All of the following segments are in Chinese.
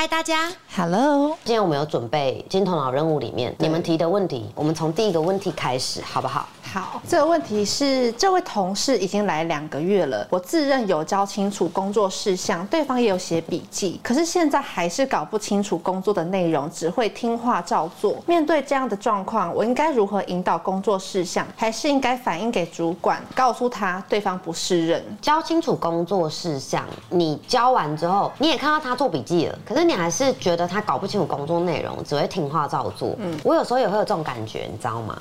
嗨，大家，Hello。今天我们有准备金头脑任务里面你们提的问题，我们从第一个问题开始，好不好？好，这个问题是这位同事已经来两个月了，我自认有交清楚工作事项，对方也有写笔记，可是现在还是搞不清楚工作的内容，只会听话照做。面对这样的状况，我应该如何引导工作事项？还是应该反映给主管，告诉他对方不是人？交清楚工作事项，你交完之后，你也看到他做笔记了，可是。你还是觉得他搞不清楚工作内容，只会听话照做。嗯，我有时候也会有这种感觉，你知道吗？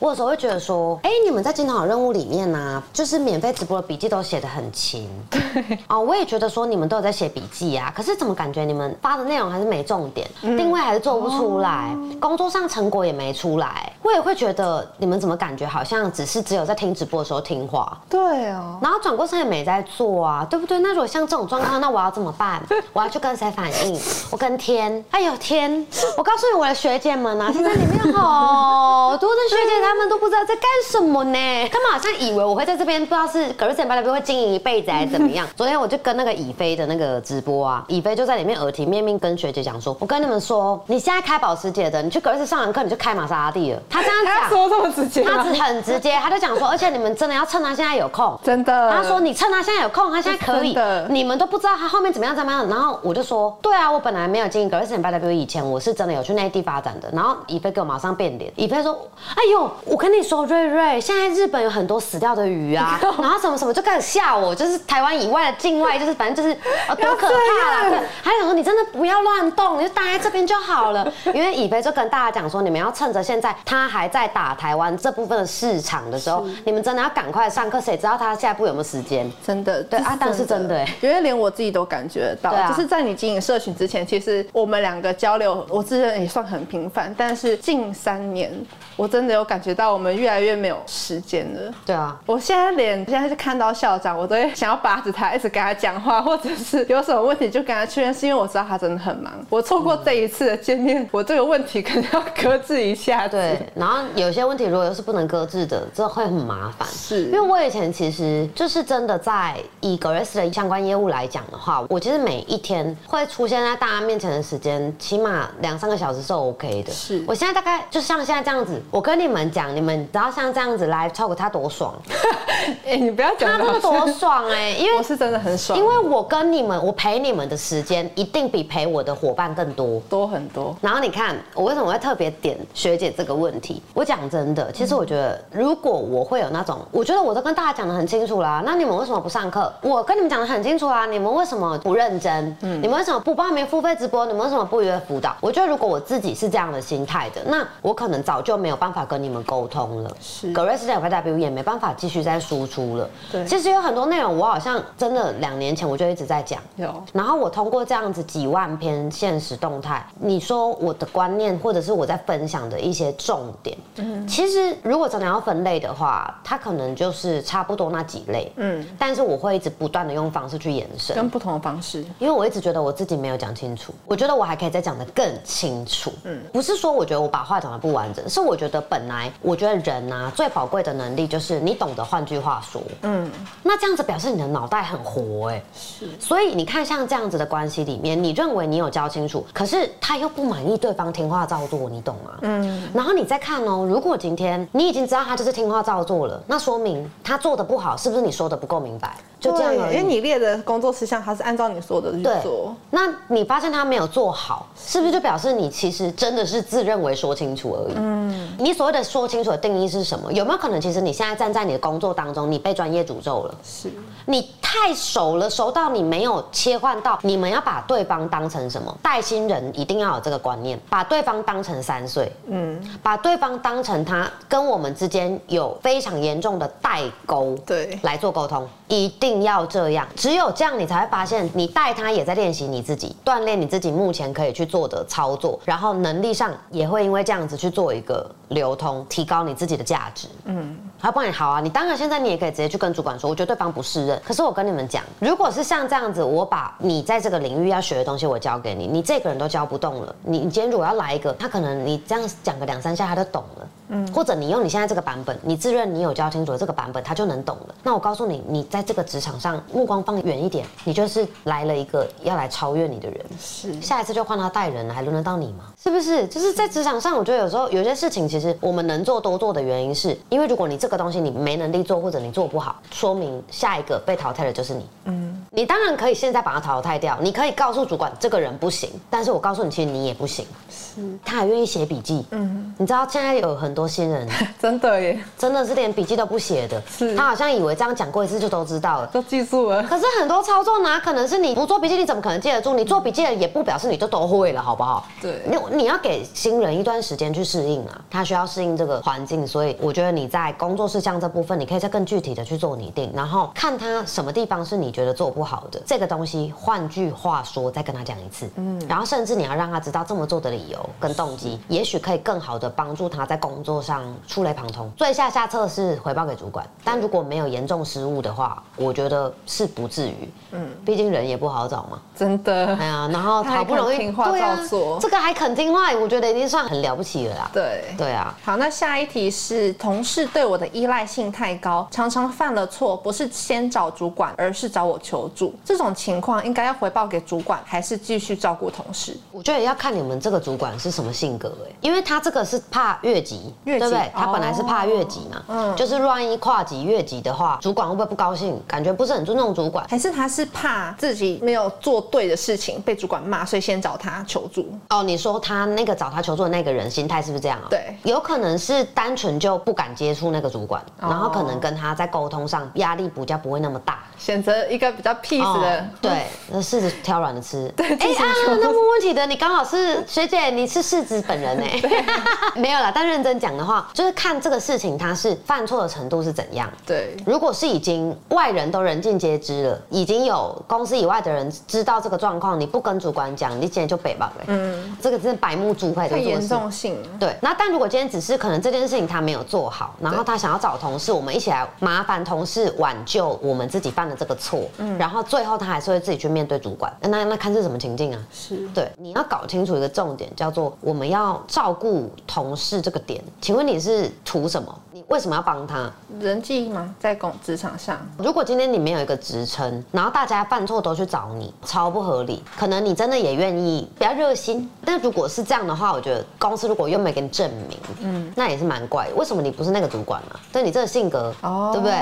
我有时候会觉得说，哎，你们在金堂任务里面呢，就是免费直播的笔记都写得很勤。对。哦，我也觉得说你们都有在写笔记啊，可是怎么感觉你们发的内容还是没重点，定位还是做不出来，工作上成果也没出来。我也会觉得你们怎么感觉好像只是只有在听直播的时候听话。对啊。然后转过身也没在做啊，对不对？那如果像这种状况，那我要怎么办？我要去跟谁反映？我跟天。哎呦天！我告诉你我的学姐们啊，现在里面好多的学姐，她们都不知道在干。什么呢？他们好像以为我会在这边，不知道是格瑞森巴拉比会经营一辈子还是怎么样。昨天我就跟那个以飞的那个直播啊，以飞就在里面耳提面命跟学姐讲说：“我跟你们说，你现在开保时捷的，你去格瑞斯上完课你就开玛莎拉蒂了。”他这样讲，他说这么直接，他是很直接，他就讲说，而且你们真的要趁他现在有空，真的。他说你趁他现在有空，他现在可以，你们都不知道他后面怎么样怎么样。然后我就说，对啊，我本来没有经营格瑞斯巴拉比，以前我是真的有去内地发展的。然后以飞给我马上变脸，以飞说：“哎呦，我跟你说，瑞瑞现在。”日本有很多死掉的鱼啊，然后什么什么就开始吓我，就是台湾以外的境外，就是反正就是呃多可怕啦。对，还有说你真的不要乱动，你就待在这边就好了。因为以飞就跟大家讲说，你们要趁着现在他还在打台湾这部分的市场的时候，你们真的要赶快上课。谁知道他下一步有没有时间？真的，对啊，但是真的，因为连我自己都感觉到，就是在你经营社群之前，其实我们两个交流，我自认也算很频繁。但是近三年，我真的有感觉到我们越来越没有时间了。对啊，我现在连现在是看到校长，我都会想要扒着他，一直跟他讲话，或者是有什么问题就跟他确认，是因为我知道他真的很忙。我错过这一次的见面，我这个问题可能要搁置一下。对，然后有些问题如果又是不能搁置的，这会很麻烦。是，因为我以前其实就是真的在以 Grace 的相关业务来讲的话，我其实每一天会出现在大家面前的时间，起码两三个小时是 OK 的。是，我现在大概就像现在这样子，我跟你们讲，你们只要像这样子来。超过他多爽！哎，你不要讲他那么多爽哎，因为我是真的很爽，因为我跟你们，我陪你们的时间一定比陪我的伙伴更多，多很多。然后你看，我为什么会特别点学姐这个问题？我讲真的，其实我觉得，如果我会有那种，我觉得我都跟大家讲的很清楚啦，那你们为什么不上课？我跟你们讲的很清楚啦，你们为什么不认真？嗯，你们为什么不报名付费直播？你们为什么不约辅导？我觉得如果我自己是这样的心态的，那我可能早就没有办法跟你们沟通了。是，格瑞斯讲。代表也没办法继续再输出了。对，其实有很多内容，我好像真的两年前我就一直在讲。有。然后我通过这样子几万篇现实动态，你说我的观念或者是我在分享的一些重点，嗯，其实如果真的要分类的话，它可能就是差不多那几类。嗯。但是我会一直不断的用方式去延伸，跟不同的方式，因为我一直觉得我自己没有讲清楚，我觉得我还可以再讲的更清楚。嗯。不是说我觉得我把话讲的不完整，是我觉得本来我觉得人啊最宝贵的。能力就是你懂得，换句话说，嗯，那这样子表示你的脑袋很活哎，是，所以你看像这样子的关系里面，你认为你有教清楚，可是他又不满意对方听话照做，你懂吗？嗯，然后你再看哦，如果今天你已经知道他就是听话照做了，那说明他做的不好，是不是你说的不够明白？就这样，因为你列的工作事项，他是按照你说的去做，那你发现他没有做好，是不是就表示你其实真的是自认为说清楚而已？嗯，你所谓的说清楚的定义是什么？有没有可能其实你现在站在你的工作当中，你被专业诅咒了？是，你太熟了，熟到你没有切换到你们要把对方当成什么？带新人一定要有这个观念，把对方当成三岁，嗯，把对方当成他跟我们之间有非常严重的代沟，对，来做沟通，一定。一定要这样，只有这样，你才会发现，你带他也在练习你自己，锻炼你自己目前可以去做的操作，然后能力上也会因为这样子去做一个流通，提高你自己的价值。嗯。他帮你好啊，你当然现在你也可以直接去跟主管说，我觉得对方不适任。可是我跟你们讲，如果是像这样子，我把你在这个领域要学的东西我教给你，你这个人都教不动了。你你今天如果要来一个，他可能你这样讲个两三下他就懂了。嗯，或者你用你现在这个版本，你自认你有教清楚这个版本，他就能懂了。那我告诉你，你在这个职场上目光放远一点，你就是来了一个要来超越你的人。是，下一次就换他带人了，还轮得到你吗？是不是？就是在职场上，我觉得有时候有些事情，其实我们能做多做的原因，是因为如果你这个东西你没能力做，或者你做不好，说明下一个被淘汰的就是你。嗯，你当然可以现在把他淘汰掉，你可以告诉主管这个人不行，但是我告诉你，其实你也不行。是，他还愿意写笔记。嗯，你知道现在有很多新人。真的耶，真的是连笔记都不写的。是，他好像以为这样讲过一次就都知道了，都记住了。可是很多操作哪可能是你不做笔记，你怎么可能记得住？你做笔记了也不表示你就都会了，好不好？对，你你要给新人一段时间去适应啊，他需要适应这个环境。所以我觉得你在工作事项这部分，你可以再更具体的去做拟定，然后看他什么地方是你觉得做不好的这个东西。换句话说，再跟他讲一次，嗯，然后甚至你要让他知道这么做的理由跟动机，也许可以更好的帮助他在工作上触类旁通。最下下策是回报给主管，但如果没有严重失误的话，我觉得是不至于。嗯，毕竟人也不好找嘛。真的。哎呀，然后好不容易听话照做，这个还肯听话，我觉得已经算很了不起了啦。对。对啊。好，那下一题是同事对我的依赖性太高，常常犯了错，不是先找主管，而是找我求助。这种情况应该要回报给主管，还是继续照顾同事？我觉得要看你们这个主管是什么性格哎，因为他这个是怕越级，对不对？他本来是怕越级嘛。嗯。就是万一跨级越级的话，主管会不会不高兴？感觉不是很尊重主管，还是他是怕自己没有做对的事情被主管骂，所以先找他求助？哦，你说他那个找他求助的那个人心态是不是这样啊？对，有可能是单纯就不敢接触那个主管，然后可能跟他在沟通上压力比较不会那么大，选择一个比较 peace 的，对，那柿子挑软的吃。对，哎啊，那问问题的你刚好是学姐，你是柿子本人呢？没有啦，但认真讲的话，就是看这个事情他是犯错的程度是怎样。对，如果是已经外人都人尽皆知了，已经有公司以外的人知道这个状况，你不跟主管讲，你今天就北吧。嗯，这个真的百目猪会的严重性。对，那但如果今天只是可能这件事情他没有做好，然后他想要找同事，我们一起来麻烦同事挽救我们自己犯的这个错，嗯，然后最后他还是会自己去面对主管。那那看是什么情境啊？是对，你要搞清楚一个重点，叫做我们要照顾同事这个点。请问你是图什么？你为什么要帮他？人际吗？在工职场上，如果今天你没有一个职称，然后大家犯错都去找你，超不合理。可能你真的也愿意比较热心，但如果是这样的话，我觉得公司如果又没给你证明，嗯，那也是蛮怪。为什么你不是那个主管呢？对你这个性格，哦，对不对？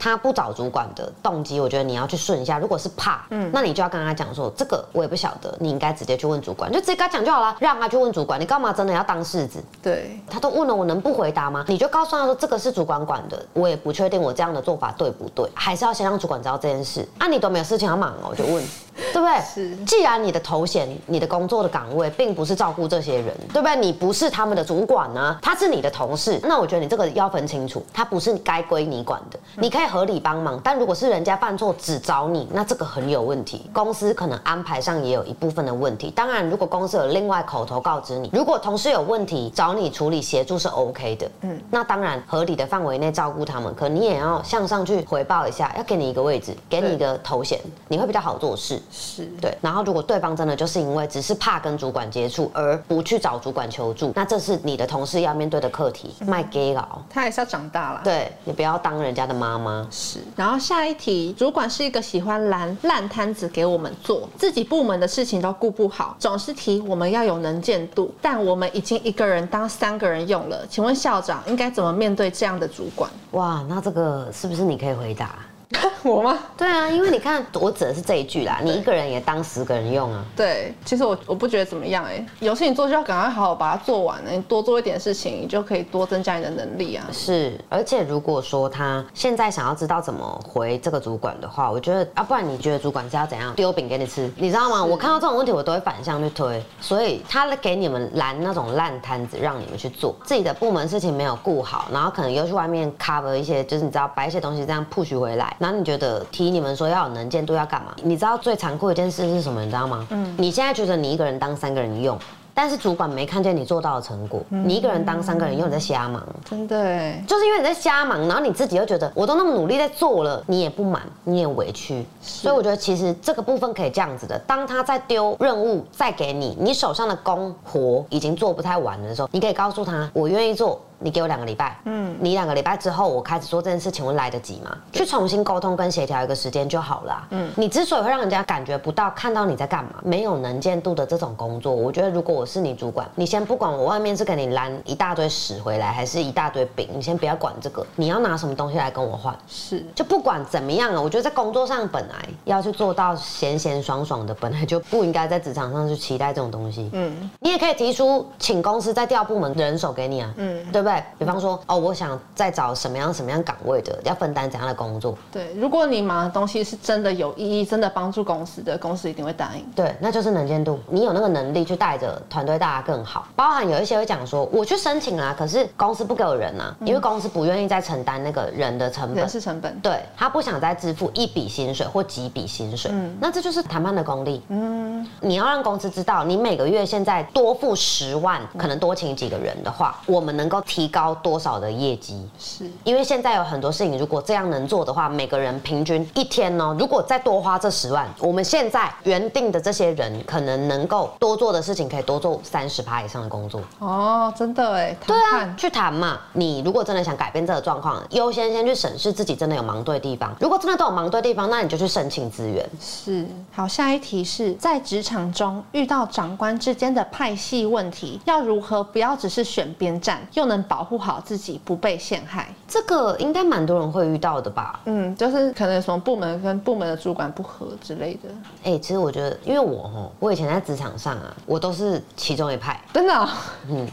他不找主管的动机，我觉得你要去顺一下。如果是怕，嗯，那你就要跟他讲说，这个我也不晓得，你应该直接去问主管，就直接跟他讲就好了，让他去问主管。你干嘛真的要当柿子？对，他都问了，我能不回答吗？你就告诉他说，这个是主管管的，我也不确定我这样的做法对不对，还是要先让主管知道这件事。啊，你都没有事情要忙哦，我就问。对不对？是。既然你的头衔、你的工作的岗位并不是照顾这些人，对不对？你不是他们的主管呢，他是你的同事。那我觉得你这个要分清楚，他不是该归你管的。你可以合理帮忙，但如果是人家犯错只找你，那这个很有问题。公司可能安排上也有一部分的问题。当然，如果公司有另外口头告知你，如果同事有问题找你处理协助是 OK 的。嗯。那当然合理的范围内照顾他们，可你也要向上去回报一下，要给你一个位置，给你一个头衔，你会比较好做事。是对，然后如果对方真的就是因为只是怕跟主管接触而不去找主管求助，那这是你的同事要面对的课题。卖 gay 佬，他还是要长大了。对你不要当人家的妈妈。是，然后下一题，主管是一个喜欢拦烂摊子给我们做，自己部门的事情都顾不好，总是提我们要有能见度，但我们已经一个人当三个人用了，请问校长应该怎么面对这样的主管？哇，那这个是不是你可以回答？我吗？对啊，因为你看，我指的是这一句啦。你一个人也当十个人用啊。对，其实我我不觉得怎么样哎。有事情做就要赶快好好把它做完了。你多做一点事情，你就可以多增加你的能力啊。是，而且如果说他现在想要知道怎么回这个主管的话，我觉得啊，不然你觉得主管是要怎样丢饼给你吃？你知道吗？我看到这种问题，我都会反向去推。所以他给你们拦那种烂摊子，让你们去做自己的部门事情没有顾好，然后可能又去外面 cover 一些，就是你知道摆一些东西这样 push 回来。然后你觉得提你们说要有能见度要干嘛？你知道最残酷的一件事是什么？你知道吗？嗯，你现在觉得你一个人当三个人用。但是主管没看见你做到的成果，你一个人当三个人，因为你在瞎忙，真的，就是因为你在瞎忙，然后你自己又觉得我都那么努力在做了，你也不满，你也委屈，所以我觉得其实这个部分可以这样子的，当他在丢任务再给你，你手上的工活已经做不太完的时候，你可以告诉他，我愿意做。你给我两个礼拜，嗯，你两个礼拜之后我开始做这件事情，我来得及吗？去重新沟通跟协调一个时间就好了。嗯，你之所以会让人家感觉不到看到你在干嘛，没有能见度的这种工作，我觉得如果我是你主管，你先不管我外面是给你拦一大堆屎回来，还是一大堆饼，你先不要管这个，你要拿什么东西来跟我换？是，就不管怎么样啊，我觉得在工作上本来要去做到闲闲爽爽的，本来就不应该在职场上去期待这种东西。嗯，你也可以提出请公司再调部门人手给你啊，嗯，对不对？比方说。哦，我想再找什么样什么样岗位的，要分担怎样的工作？对，如果你忙的东西是真的有意义，真的帮助公司的，公司一定会答应。对，那就是能见度，你有那个能力去带着团队大家更好。包含有一些会讲说，我去申请啦，可是公司不给我人啊，因为公司不愿意再承担那个人的成本，人事成本。对，他不想再支付一笔薪水或几笔薪水。嗯，那这就是谈判的功力。嗯，你要让公司知道，你每个月现在多付十万，可能多请几个人的话，我们能够提高多少的业绩？是因为现在有很多事情，如果这样能做的话，每个人平均一天呢，如果再多花这十万，我们现在原定的这些人可能能够多做的事情，可以多做三十趴以上的工作。哦，真的哎，对啊，去谈嘛。你如果真的想改变这个状况，优先先去审视自己真的有忙对地方。如果真的都有忙对地方，那你就去申请资源。是好，下一题是在职场中遇到长官之间的派系问题，要如何不要只是选边站，又能保护好自己不被陷害？这个应该蛮多人会遇到的吧？嗯，就是可能什么部门跟部门的主管不合之类的。哎，其实我觉得，因为我吼，我以前在职场上啊，我都是其中一派，真的。嗯。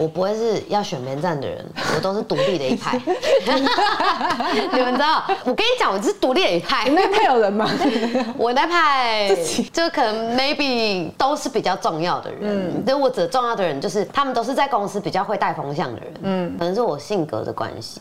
我不会是要选边站的人，我都是独立的一派。你们知道？我跟你讲，我是独立的一派。你那派有人吗？我那派就可能 maybe 都是比较重要的人。嗯，对我指重要的人，就是他们都是在公司比较会带风向的人。嗯，可能是我性格的关系，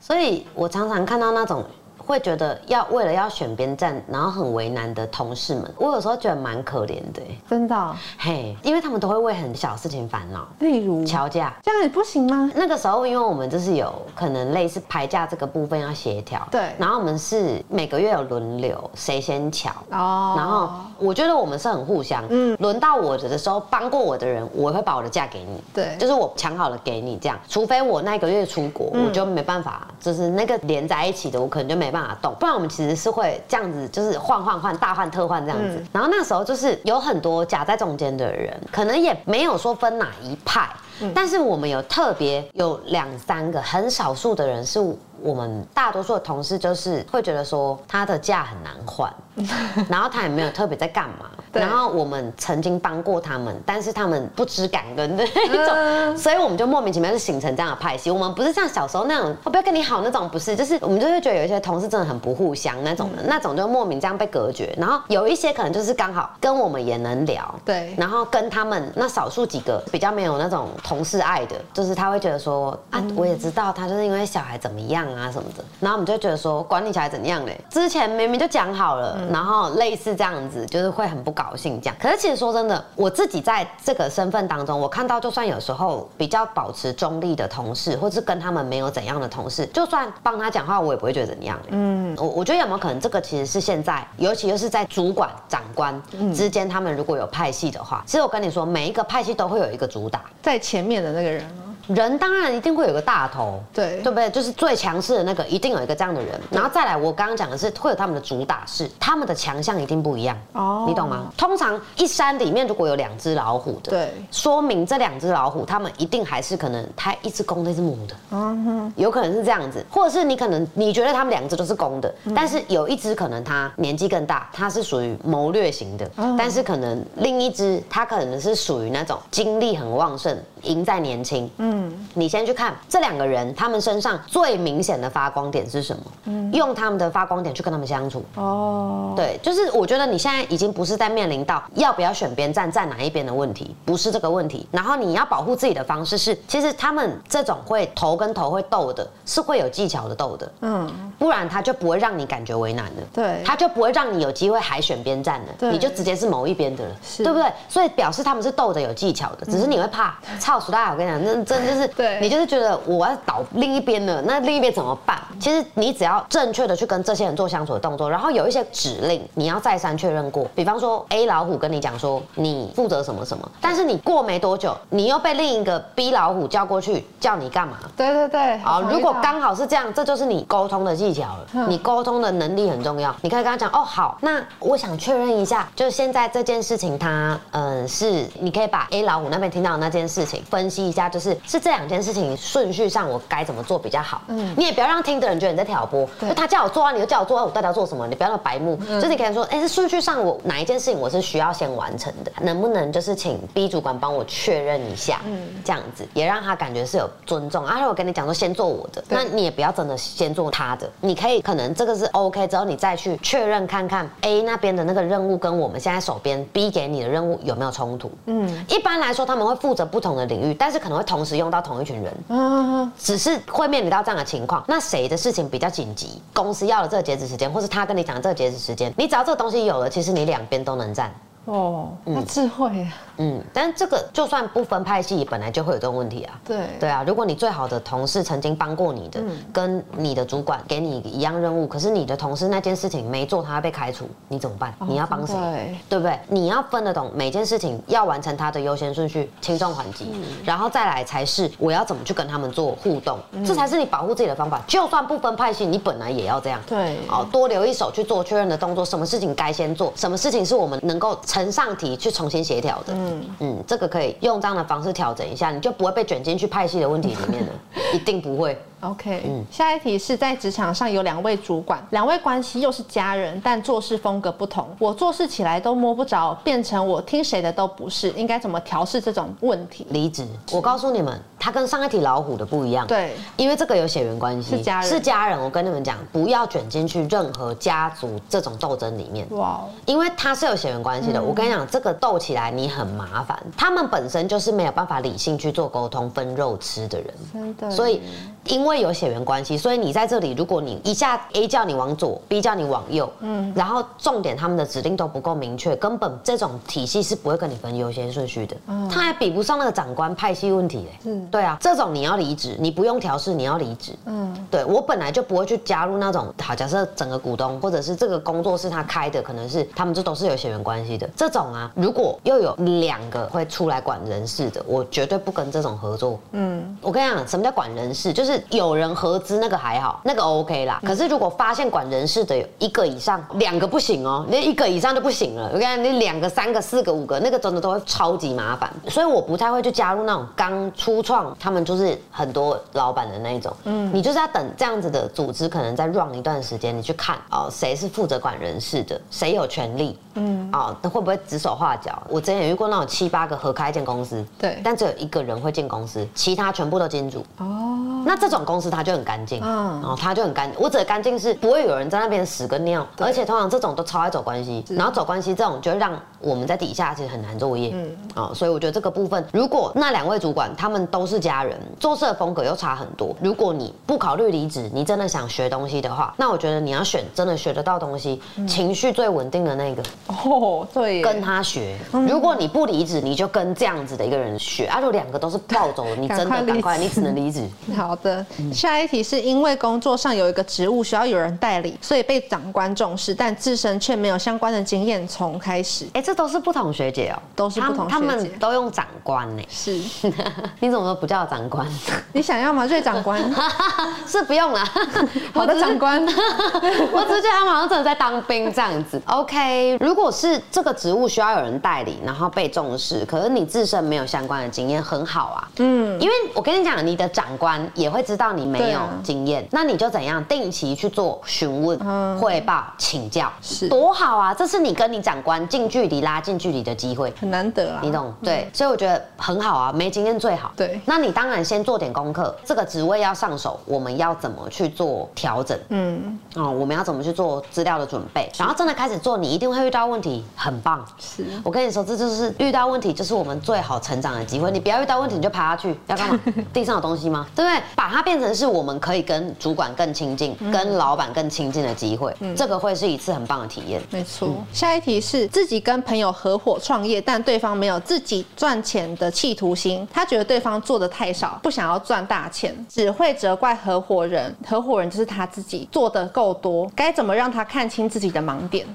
所以我常常看到那种。会觉得要为了要选边站，然后很为难的同事们，我有时候觉得蛮可怜的，真的，嘿，因为他们都会为很小事情烦恼，例如？桥架，这样也不行吗？那个时候，因为我们就是有可能类似排价这个部分要协调，对，然后我们是每个月有轮流，谁先瞧，哦，然后我觉得我们是很互相，嗯，轮到我的的时候，帮过我的人，我会把我的价给你，对，就是我抢好了给你这样，除非我那个月出国，我就没办法，就是那个连在一起的，我可能就没办法动，不然我们。其实是会这样子，就是换换换，大换特换这样子。然后那时候就是有很多夹在中间的人，可能也没有说分哪一派，但是我们有特别有两三个很少数的人是。我们大多数的同事就是会觉得说他的假很难换，然后他也没有特别在干嘛，然后我们曾经帮过他们，但是他们不知感恩的那种，所以我们就莫名其妙就形成这样的派系。我们不是像小时候那种我不要跟你好那种，不是，就是我们就会觉得有一些同事真的很不互相那种的，那种就莫名这样被隔绝。然后有一些可能就是刚好跟我们也能聊，对，然后跟他们那少数几个比较没有那种同事爱的，就是他会觉得说啊，我也知道他就是因为小孩怎么样。啊什么的，然后我们就觉得说管你小孩怎样嘞？之前明明就讲好了，然后类似这样子，就是会很不高兴这样。可是其实说真的，我自己在这个身份当中，我看到就算有时候比较保持中立的同事，或是跟他们没有怎样的同事，就算帮他讲话，我也不会觉得怎样。嗯，我我觉得有没有可能这个其实是现在，尤其又是在主管长官之间，他们如果有派系的话，其实我跟你说，每一个派系都会有一个主打在前面的那个人。人当然一定会有个大头，对。对不对？就是最强势的那个，一定有一个这样的人。然后再来，我刚刚讲的是会有他们的主打是他们的强项一定不一样哦，你懂吗？通常一山里面如果有两只老虎的，对，说明这两只老虎他们一定还是可能它一只公的，一只母的，嗯哼，有可能是这样子，或者是你可能你觉得他们两只都是公的，但是有一只可能它年纪更大，它是属于谋略型的，但是可能另一只它可能是属于那种精力很旺盛，赢在年轻，嗯。嗯，你先去看这两个人，他们身上最明显的发光点是什么？嗯，用他们的发光点去跟他们相处。哦，对，就是我觉得你现在已经不是在面临到要不要选边站站哪一边的问题，不是这个问题。然后你要保护自己的方式是，其实他们这种会头跟头会斗的，是会有技巧的斗的。嗯，不然他就不会让你感觉为难的。对，他就不会让你有机会还选边站的。你就直接是某一边的了，对不对？所以表示他们是斗的有技巧的，只是你会怕操死大。我跟你讲，那真就是，对你就是觉得我要倒另一边了，那另一边怎么办？其实你只要正确的去跟这些人做相处的动作，然后有一些指令你要再三确认过。比方说 A 老虎跟你讲说你负责什么什么，但是你过没多久，你又被另一个 B 老虎叫过去叫你干嘛？对对对，好，如果刚好是这样，这就是你沟通的技巧了。你沟通的能力很重要，你可以跟他讲哦，好，那我想确认一下，就是现在这件事情，它嗯是你可以把 A 老虎那边听到的那件事情分析一下，就是是这两件事情顺序上我该怎么做比较好。嗯，你也不要让听的人觉得你在挑拨，就他叫我做啊，你就叫我做啊，我到底要做什么？你不要那么白目，就是你可以说，哎，是顺序上我哪一件事情我是需要先完成的，能不能就是请 B 主管帮我确认一下，嗯，这样子也让他感觉是有尊重。啊，我跟你讲说先做我的，那你也不要真的先做他的，你可以可能这个是 OK 之后，你再去确认看看 A 那边的那个任务跟我们现在手边 B 给你的任务有没有冲突。嗯，一般来说他们会负责不同的领域，但是可能会同时用到同一群人。嗯，只是会面临到这样的情况，那谁的事情比较紧急？公司要了这个截止时间，或是他跟你讲这个截止时间，你只要这个东西有了，其实你两边都能占。哦，那智慧啊。嗯，但是这个就算不分派系，本来就会有这种问题啊。对对啊，如果你最好的同事曾经帮过你的，跟你的主管给你一样任务，可是你的同事那件事情没做，他被开除，你怎么办？你要帮谁？对不对？你要分得懂每件事情要完成它的优先顺序，轻重缓急，然后再来才是我要怎么去跟他们做互动，这才是你保护自己的方法。就算不分派系，你本来也要这样。对，哦，多留一手去做确认的动作，什么事情该先做，什么事情是我们能够呈上题去重新协调的。嗯嗯，这个。可以用这样的方式调整一下，你就不会被卷进去派系的问题里面了，一定不会。OK，嗯，下一题是在职场上有两位主管，两位关系又是家人，但做事风格不同，我做事起来都摸不着，变成我听谁的都不是，应该怎么调试这种问题？离职，我告诉你们，他跟上一题老虎的不一样，对，因为这个有血缘关系，是家人，是家人。我跟你们讲，不要卷进去任何家族这种斗争里面，哇，因为他是有血缘关系的。我跟你讲，这个斗起来你很麻烦，他们本身就是没有办法理性去做沟通、分肉吃的人，真的，所以因为有血缘关系。所以你在这里，如果你一下 A 叫你往左，B 叫你往右，嗯，然后重点他们的指令都不够明确，根本这种体系是不会跟你分优先顺序的，嗯，他还比不上那个长官派系问题，哎，嗯，对啊，这种你要离职，你不用调试，你要离职，嗯，对我本来就不会去加入那种，好，假设整个股东或者是这个工作室他开的，可能是他们这都是有血缘关系的，这种啊，如果又有两个会出来管人事的，我绝对不跟这种合作，嗯，我跟你讲，什么叫管人事，就是有人合资。那个还好，那个 OK 啦。可是如果发现管人事的有一个以上，两个不行哦，那一个以上就不行了。我跟你，你两个、三个、四个、五个，那个真的都会超级麻烦。所以我不太会去加入那种刚初创，他们就是很多老板的那一种。嗯，你就是要等这样子的组织可能再 run 一段时间，你去看哦，谁是负责管人事的，谁有权利。嗯，哦，会不会指手画脚？我之前也遇过那种七八个合开一间公司，对，但只有一个人会进公司，其他全部都金主。哦，那这种公司它就很干净。嗯，然后他就很干净。我指的干净是不会有人在那边屎跟尿，而且通常这种都超爱走关系，然后走关系这种就会让我们在底下其实很难作业。嗯，啊，所以我觉得这个部分，如果那两位主管他们都是家人，做事的风格又差很多，如果你不考虑离职，你真的想学东西的话，那我觉得你要选真的学得到东西、情绪最稳定的那个。哦，对，跟他学。如果你不离职，你就跟这样子的一个人学。啊，如果两个都是暴走，你真的赶快，你只能离职。好的，下一题是。因为工作上有一个职务需要有人代理，所以被长官重视，但自身却没有相关的经验。从开始，哎，这都是不同学姐哦，都是不同学姐，他们都用长官呢。是，你怎么不叫长官？你想要吗？瑞长官 是不用了，我的长官，我只是觉得他们好像真的在当兵这样子。OK，如果是这个职务需要有人代理，然后被重视，可是你自身没有相关的经验，很好啊。嗯，因为我跟你讲，你的长官也会知道你没有经。经验，那你就怎样定期去做询问、汇报、请教，是多好啊！这是你跟你长官近距离拉近距离的机会，很难得啊。你懂？对，所以我觉得很好啊，没经验最好。对，那你当然先做点功课，这个职位要上手，我们要怎么去做调整？嗯，哦，我们要怎么去做资料的准备？然后真的开始做，你一定会遇到问题，很棒。是我跟你说，这就是遇到问题就是我们最好成长的机会。你不要遇到问题你就爬下去，要干嘛？地上有东西吗？对不对？把它变成是我们可以跟主管更亲近、跟老板更亲近的机会，这个会是一次很棒的体验。没错。下一题是自己跟朋友合伙创业，但对方没有自己赚钱的企图心，他觉得对方做的太少，不想要赚大钱，只会责怪合伙人。合伙人就是他自己做的够多，该怎么让他看清自己的盲点？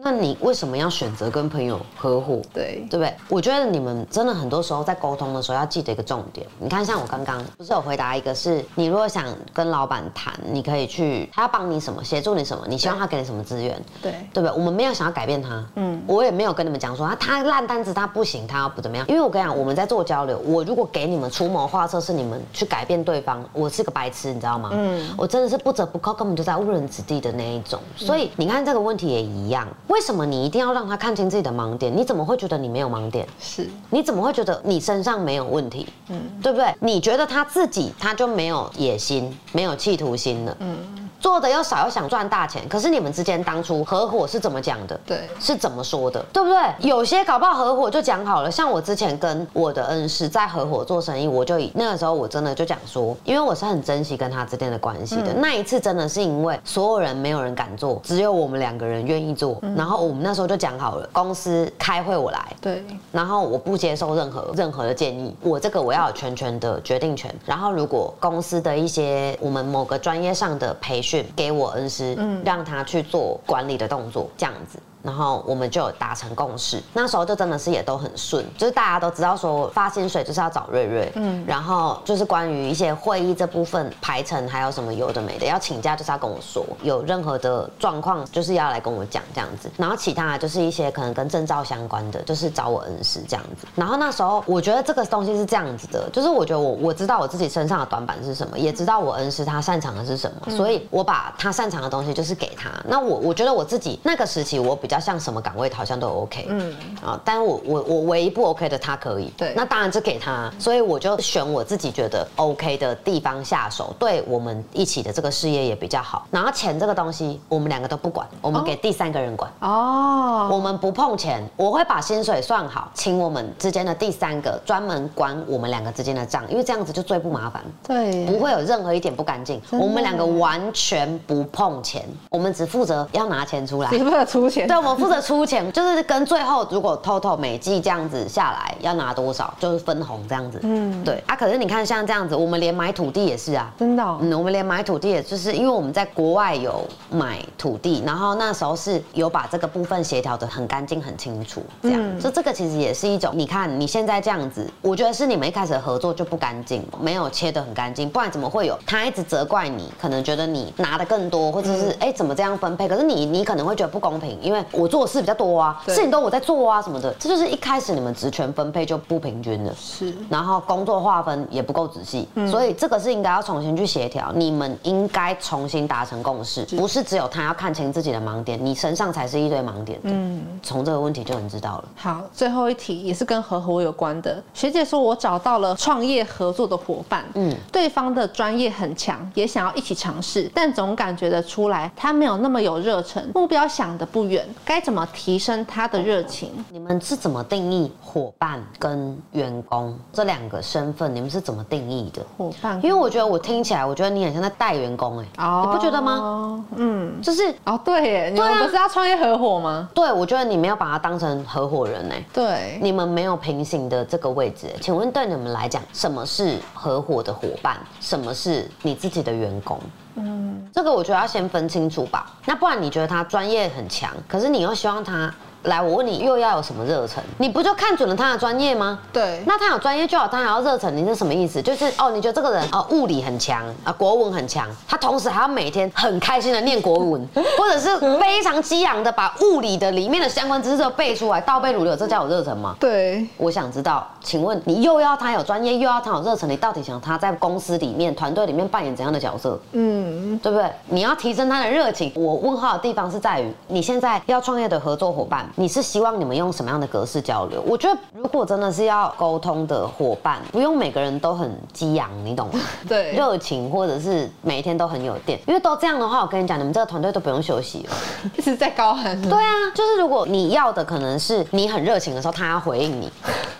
那你为什么要选择跟朋友合伙？对，对不对？我觉得你们真的很多时候在沟通的时候要记得一个重点。你看，像我刚刚不是有回答一个，是你如果想跟老板谈，你可以去，他要帮你什么，协助你什么，你希望他给你什么资源？对，对不对？我们没有想要改变他，嗯，我也没有跟你们讲说他他烂单子他不行，他要不怎么样。因为我跟你讲，我们在做交流，我如果给你们出谋划策，是你们去改变对方，我是个白痴，你知道吗？嗯，我真的是不折不扣，根本就在误人子弟的那一种。所以你看这个问题也一样，为什么你一定要？让他看清自己的盲点，你怎么会觉得你没有盲点？是，你怎么会觉得你身上没有问题？嗯，对不对？你觉得他自己他就没有野心、没有企图心了？嗯。做的又少又想赚大钱，可是你们之间当初合伙是怎么讲的？对，是怎么说的？对不对？有些搞不好合伙就讲好了，像我之前跟我的恩师在合伙做生意，我就以那个时候我真的就讲说，因为我是很珍惜跟他之间的关系的。那一次真的是因为所有人没有人敢做，只有我们两个人愿意做，然后我们那时候就讲好了，公司开会我来，对，然后我不接受任何任何的建议，我这个我要有全权的决定权。然后如果公司的一些我们某个专业上的培训给我恩。师，让他去做管理的动作，这样子。然后我们就达成共识，那时候就真的是也都很顺，就是大家都知道说发薪水就是要找瑞瑞，嗯，然后就是关于一些会议这部分排程还有什么有的没的，要请假就是要跟我说，有任何的状况就是要来跟我讲这样子，然后其他的就是一些可能跟证照相关的，就是找我恩师这样子。然后那时候我觉得这个东西是这样子的，就是我觉得我我知道我自己身上的短板是什么，也知道我恩师他擅长的是什么，所以我把他擅长的东西就是给他。那我我觉得我自己那个时期我比较像什么岗位好像都 OK，嗯。啊，但我我我唯一不 OK 的他可以，对，那当然就给他，所以我就选我自己觉得 OK 的地方下手，对我们一起的这个事业也比较好。然后钱这个东西，我们两个都不管，我们给第三个人管。哦，我们不碰钱，我会把薪水算好，请我们之间的第三个专门管我们两个之间的账，因为这样子就最不麻烦，对，不会有任何一点不干净，我们两个完全不碰钱，我们只负责要拿钱出来，只负责出钱，对，我们负责。出钱 就是跟最后如果 total 每季这样子下来要拿多少，就是分红这样子。嗯，对啊。可是你看像这样子，我们连买土地也是啊，真的。嗯，我们连买土地也就是因为我们在国外有买土地，然后那时候是有把这个部分协调的很干净很清楚，这样。就这个其实也是一种，你看你现在这样子，我觉得是你们一开始合作就不干净，没有切的很干净，不然怎么会有他一直责怪你，可能觉得你拿的更多，或者是哎怎么这样分配？可是你你可能会觉得不公平，因为我做的。事比较多啊，事情都我在做啊，什么的，这就是一开始你们职权分配就不平均了，是，然后工作划分也不够仔细，所以这个是应该要重新去协调，你们应该重新达成共识，不是只有他要看清自己的盲点，你身上才是一堆盲点，嗯，从这个问题就能知道了。好，最后一题也是跟合伙有关的，学姐说我找到了创业合作的伙伴，嗯，对方的专业很强，也想要一起尝试，但总感觉得出来他没有那么有热忱，目标想的不远，该怎么？提升他的热情，你们是怎么定义伙伴跟员工这两个身份？你们是怎么定义的伙伴？因为我觉得我听起来，我觉得你很像在带员工，哎，你不觉得吗？嗯，就是哦，对，耶，你们不是要创业合伙吗？对，我觉得你们要把他当成合伙人，哎，对，你们没有平行的这个位置。请问对你们来讲，什么是合伙的伙伴？什么是你自己的员工？嗯，这个我觉得要先分清楚吧。那不然你觉得他专业很强，可是你又希望他。来，我问你，又要有什么热忱？你不就看准了他的专业吗？对，那他有专业就好，他还要热忱，你是什么意思？就是哦，你觉得这个人哦，物理很强啊，国文很强，他同时还要每天很开心的念国文，或者是非常激昂的把物理的里面的相关知识都背出来，倒背如流，这叫有热忱吗？对，我想知道，请问你又要他有专业，又要他有热忱，你到底想他在公司里面、团队里面扮演怎样的角色？嗯，对不对？你要提升他的热情，我问号的地方是在于，你现在要创业的合作伙伴，你是希望你们用什么样的格式交流？我觉得如果真的是要沟通的伙伴，不用每个人都很激昂，你懂吗？对，热情或者是每一天都很有电，因为都这样的话，我跟你讲，你们这个团队都不用休息了，一直在高喊。对啊，就是如果你要的可能是你很热情的时候，他要回应你，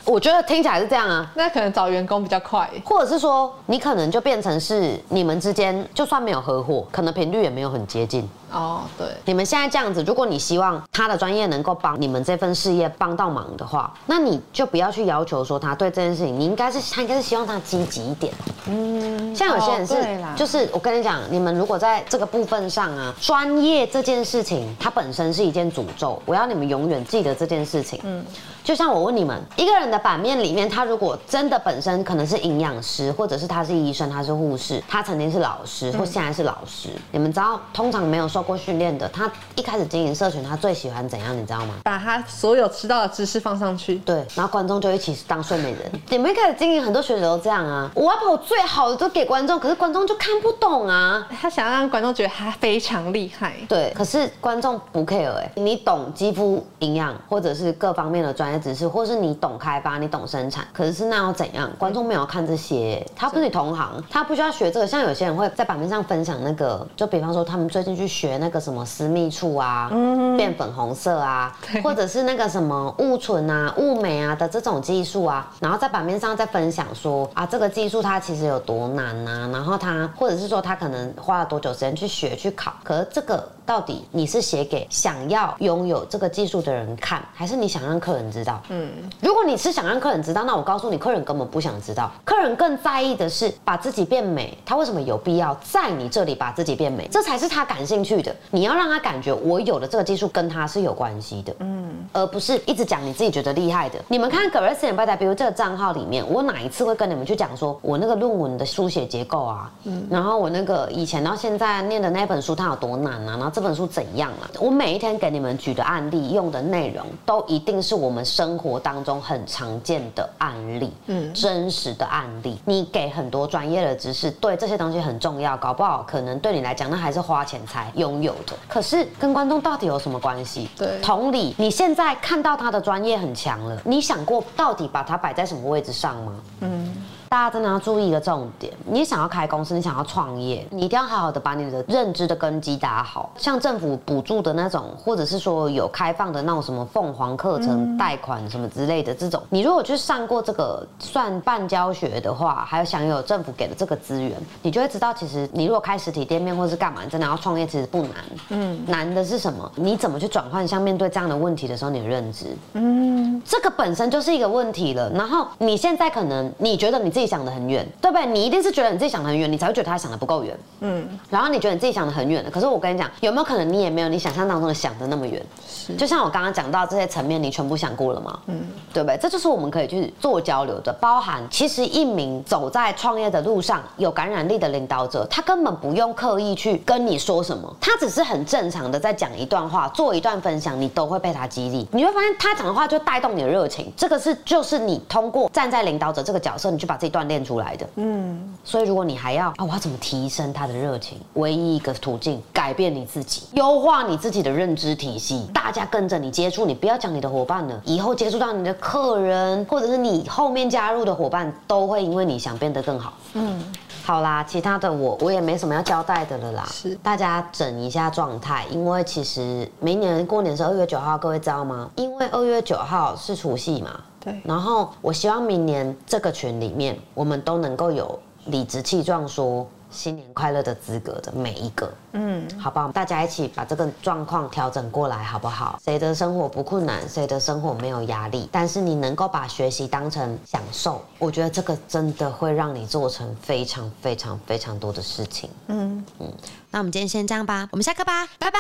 我觉得听起来是这样啊。那可能找员工比较快，或者是说你可能就变成是你们之间就算没有合伙，可能频率也没有很接近。哦，对，你们现在这样子，如果你希望他的专业能够帮你们这份事业帮到忙的话，那你就不要去要求说他对这件事情，你应该是他应该是希望他积极一点。嗯，像有些人是，就是我跟你讲，你们如果在这个部分上啊，专业这件事情它本身是一件诅咒，我要你们永远记得这件事情。嗯。就像我问你们，一个人的版面里面，他如果真的本身可能是营养师，或者是他是医生，他是护士，他曾经是老师，或现在是老师，你们知道，通常没有受过训练的，他一开始经营社群，他最喜欢怎样？你知道吗？把他所有知道的知识放上去，对，然后观众就一起当睡美人。你们一开始经营很多学者都这样啊，我要把我最好的都给观众，可是观众就看不懂啊。他想要让观众觉得他非常厉害，对，可是观众不 care 哎，你懂肌肤营养或者是各方面的专业知识，或是你。懂开发，你懂生产，可是那要怎样？观众没有看这些，他不是你同行，他不需要学这个。像有些人会在版面上分享那个，就比方说他们最近去学那个什么私密处啊，变粉红色啊，或者是那个什么雾唇啊、雾美啊的这种技术啊，然后在版面上再分享说啊，这个技术它其实有多难啊，然后他或者是说他可能花了多久时间去学去考，可是这个到底你是写给想要拥有这个技术的人看，还是你想让客人知道？嗯。如果你是想让客人知道，那我告诉你，客人根本不想知道。客人更在意的是把自己变美。他为什么有必要在你这里把自己变美？这才是他感兴趣的。你要让他感觉我有的这个技术跟他是有关系的，嗯，而不是一直讲你自己觉得厉害的。你们看 Grace and b y 比如这个账号里面，我哪一次会跟你们去讲说我那个论文的书写结构啊？嗯，然后我那个以前到现在念的那本书它有多难啊？然后这本书怎样啊？我每一天给你们举的案例用的内容，都一定是我们生活当中很常见的案例，嗯，真实的案例，你给很多专业的知识，对这些东西很重要，搞不好可能对你来讲，那还是花钱才拥有的。可是跟观众到底有什么关系？对，同理，你现在看到他的专业很强了，你想过到底把它摆在什么位置上吗？嗯。大家真的要注意一个重点：你想要开公司，你想要创业，你一定要好好的把你的认知的根基打好。像政府补助的那种，或者是说有开放的那种什么凤凰课程贷款什么之类的这种，你如果去上过这个算半教学的话，还有享有政府给的这个资源，你就会知道，其实你如果开实体店面或是干嘛，真的要创业其实不难。嗯，难的是什么？你怎么去转换？像面对这样的问题的时候，你的认知，嗯，这个本身就是一个问题了。然后你现在可能你觉得你。自己想的很远，对不对？你一定是觉得你自己想的很远，你才会觉得他想的不够远。嗯，然后你觉得你自己想的很远了，可是我跟你讲，有没有可能你也没有你想象当中的想的那么远？是，就像我刚刚讲到这些层面，你全部想过了吗？嗯，对不对？这就是我们可以去做交流的，包含其实一名走在创业的路上有感染力的领导者，他根本不用刻意去跟你说什么，他只是很正常的在讲一段话，做一段分享，你都会被他激励。你会发现他讲的话就带动你的热情，这个是就是你通过站在领导者这个角色，你去把自己。锻炼出来的，嗯，所以如果你还要啊，我要怎么提升他的热情？唯一一个途径，改变你自己，优化你自己的认知体系。大家跟着你接触，你不要讲你的伙伴了，以后接触到你的客人，或者是你后面加入的伙伴，都会因为你想变得更好。嗯，好啦，其他的我我也没什么要交代的了啦。是，大家整一下状态，因为其实明年过年是二月九号，各位知道吗？因为二月九号是除夕嘛。对，然后我希望明年这个群里面，我们都能够有理直气壮说新年快乐的资格的每一个，嗯，好不好？大家一起把这个状况调整过来，好不好？谁的生活不困难，谁的生活没有压力，但是你能够把学习当成享受，我觉得这个真的会让你做成非常非常非常多的事情。嗯嗯，那我们今天先这样吧，我们下课吧，拜拜。